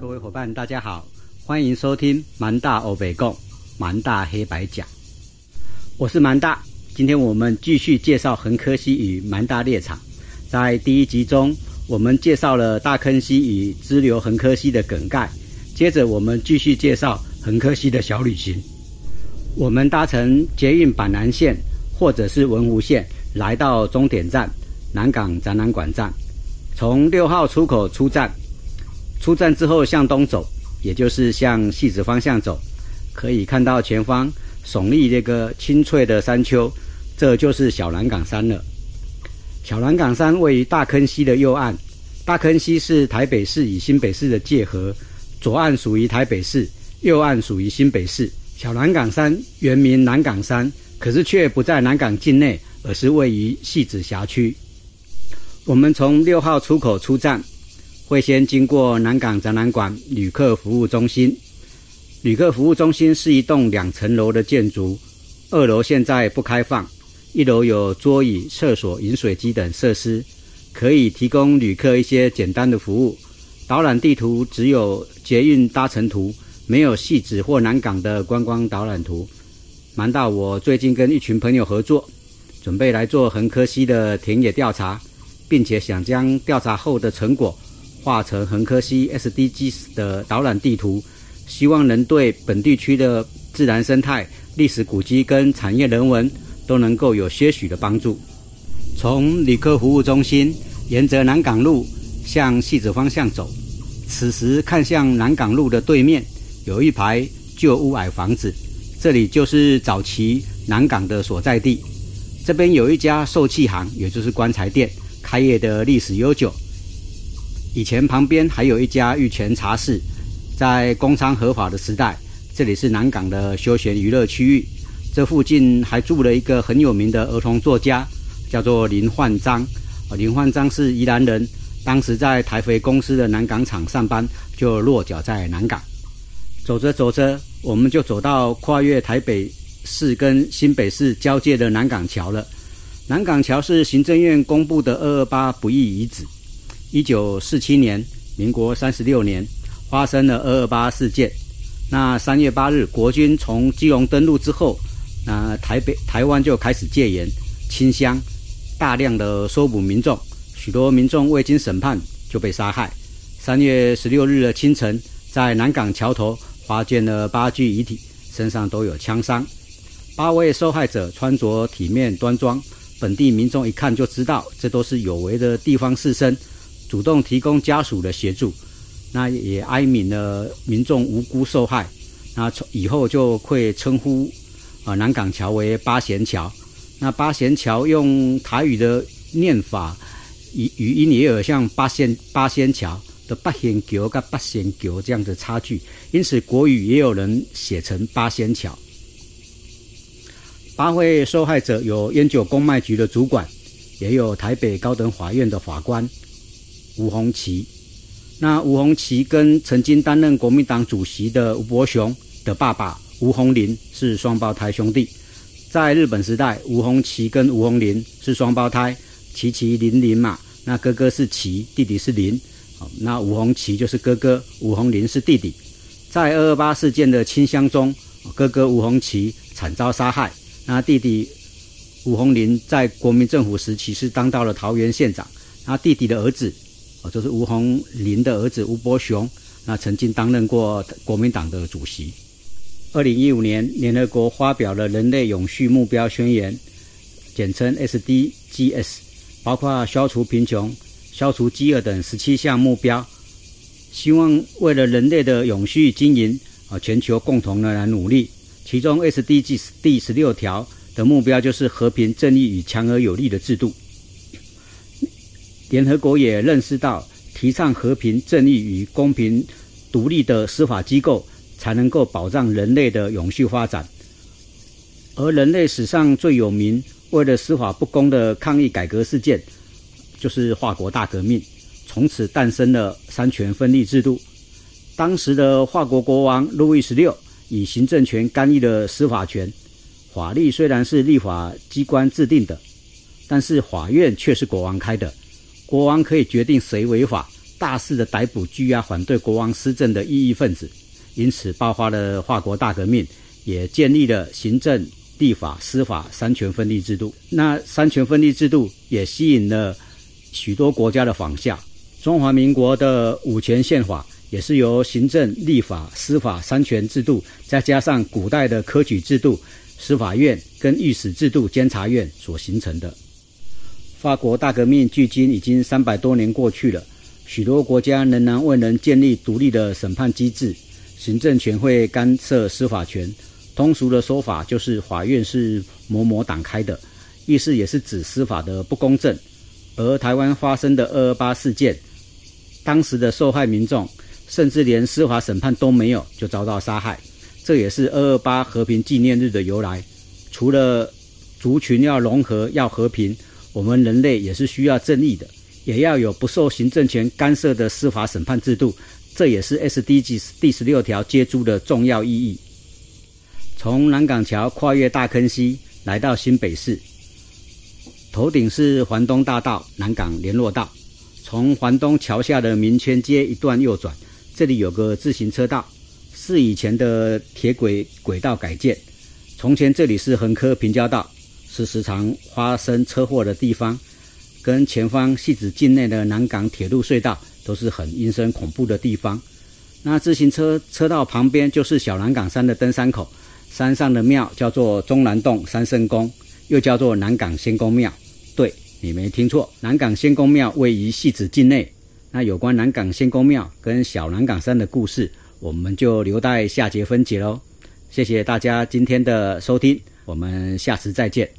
各位伙伴，大家好，欢迎收听蛮大欧北共蛮大黑白讲，我是蛮大。今天我们继续介绍横科溪与蛮大猎场。在第一集中，我们介绍了大坑溪与支流横科溪的梗概，接着我们继续介绍横科溪的小旅行。我们搭乘捷运板南线或者是文湖线，来到终点站南港展览馆站，从六号出口出站。出站之后向东走，也就是向戏子方向走，可以看到前方耸立这个青翠的山丘，这就是小南港山了。小南港山位于大坑溪的右岸，大坑溪是台北市与新北市的界河，左岸属于台北市，右岸属于新北市。小南港山原名南港山，可是却不在南港境内，而是位于戏子辖区。我们从六号出口出站。会先经过南港展览馆旅客服务中心。旅客服务中心是一栋两层楼的建筑，二楼现在不开放，一楼有桌椅、厕所、饮水机等设施，可以提供旅客一些简单的服务。导览地图只有捷运搭乘图，没有细致或南港的观光导览图。瞒到我最近跟一群朋友合作，准备来做横科溪的田野调查，并且想将调查后的成果。画成横科西 SDG 的导览地图，希望能对本地区的自然生态、历史古迹跟产业人文都能够有些许的帮助。从旅客服务中心沿着南港路向戏子方向走，此时看向南港路的对面有一排旧屋矮房子，这里就是早期南港的所在地。这边有一家受气行，也就是棺材店，开业的历史悠久。以前旁边还有一家玉泉茶室，在工商合法的时代，这里是南港的休闲娱乐区域。这附近还住了一个很有名的儿童作家，叫做林焕章。林焕章是宜兰人，当时在台肥公司的南港厂上班，就落脚在南港。走着走着，我们就走到跨越台北市跟新北市交界的南港桥了。南港桥是行政院公布的二二八不义遗址。一九四七年，民国三十六年，发生了二二八事件。那三月八日，国军从基隆登陆之后，那台北、台湾就开始戒严、清乡，大量的搜捕民众，许多民众未经审判就被杀害。三月十六日的清晨，在南港桥头发现了八具遗体，身上都有枪伤。八位受害者穿着体面端庄，本地民众一看就知道，这都是有为的地方士绅。主动提供家属的协助，那也哀悯了民众无辜受害。那从以后就会称呼啊南港桥为八贤桥。那八贤桥用台语的念法，语语音也有像八仙八仙桥的八仙桥跟八仙桥这样的差距，因此国语也有人写成八仙桥。八位受害者有烟酒公卖局的主管，也有台北高等法院的法官。吴鸿奇，那吴鸿奇跟曾经担任国民党主席的吴伯雄的爸爸吴鸿林是双胞胎兄弟。在日本时代，吴鸿奇跟吴鸿林是双胞胎，齐齐林林嘛。那哥哥是齐，弟弟是林。那吴鸿奇就是哥哥，吴鸿林是弟弟。在二二八事件的清乡中，哥哥吴鸿奇惨遭杀害。那弟弟吴鸿林在国民政府时期是当到了桃园县长。那弟弟的儿子。哦，就是吴鸿林的儿子吴伯雄，那曾经担任过国民党的主席。二零一五年，联合国发表了人类永续目标宣言，简称 SDGs，包括消除贫穷、消除饥饿等十七项目标，希望为了人类的永续经营，啊，全球共同的来努力。其中 SDGs 第十六条的目标就是和平、正义与强而有力的制度。联合国也认识到，提倡和平、正义与公平、独立的司法机构，才能够保障人类的永续发展。而人类史上最有名、为了司法不公的抗议改革事件，就是法国大革命。从此诞生了三权分立制度。当时的法国国王路易十六以行政权干预了司法权。法律虽然是立法机关制定的，但是法院却是国王开的。国王可以决定谁违法，大肆的逮捕、拘押反对国王施政的异议分子，因此爆发了法国大革命，也建立了行政、立法、司法三权分立制度。那三权分立制度也吸引了许多国家的仿效。中华民国的五权宪法也是由行政、立法、司法三权制度，再加上古代的科举制度、司法院跟御史制度、监察院所形成的。法国大革命距今已经三百多年过去了，许多国家仍然未能建立独立的审判机制，行政权会干涉司法权。通俗的说法就是法院是某某党开的，意思也是指司法的不公正。而台湾发生的二二八事件，当时的受害民众甚至连司法审判都没有就遭到杀害，这也是二二八和平纪念日的由来。除了族群要融合、要和平。我们人类也是需要正义的，也要有不受行政权干涉的司法审判制度，这也是 SDG 第十六条接诸的重要意义。从南港桥跨越大坑溪来到新北市，头顶是环东大道南港联络道，从环东桥下的民权街一段右转，这里有个自行车道，是以前的铁轨轨道改建，从前这里是横科平交道。是时常发生车祸的地方，跟前方戏子境内的南港铁路隧道都是很阴森恐怖的地方。那自行车车道旁边就是小南港山的登山口，山上的庙叫做中南洞三圣宫，又叫做南港仙公庙。对你没听错，南港仙公庙位于戏子境内。那有关南港仙公庙跟小南港山的故事，我们就留待下节分解喽。谢谢大家今天的收听，我们下次再见。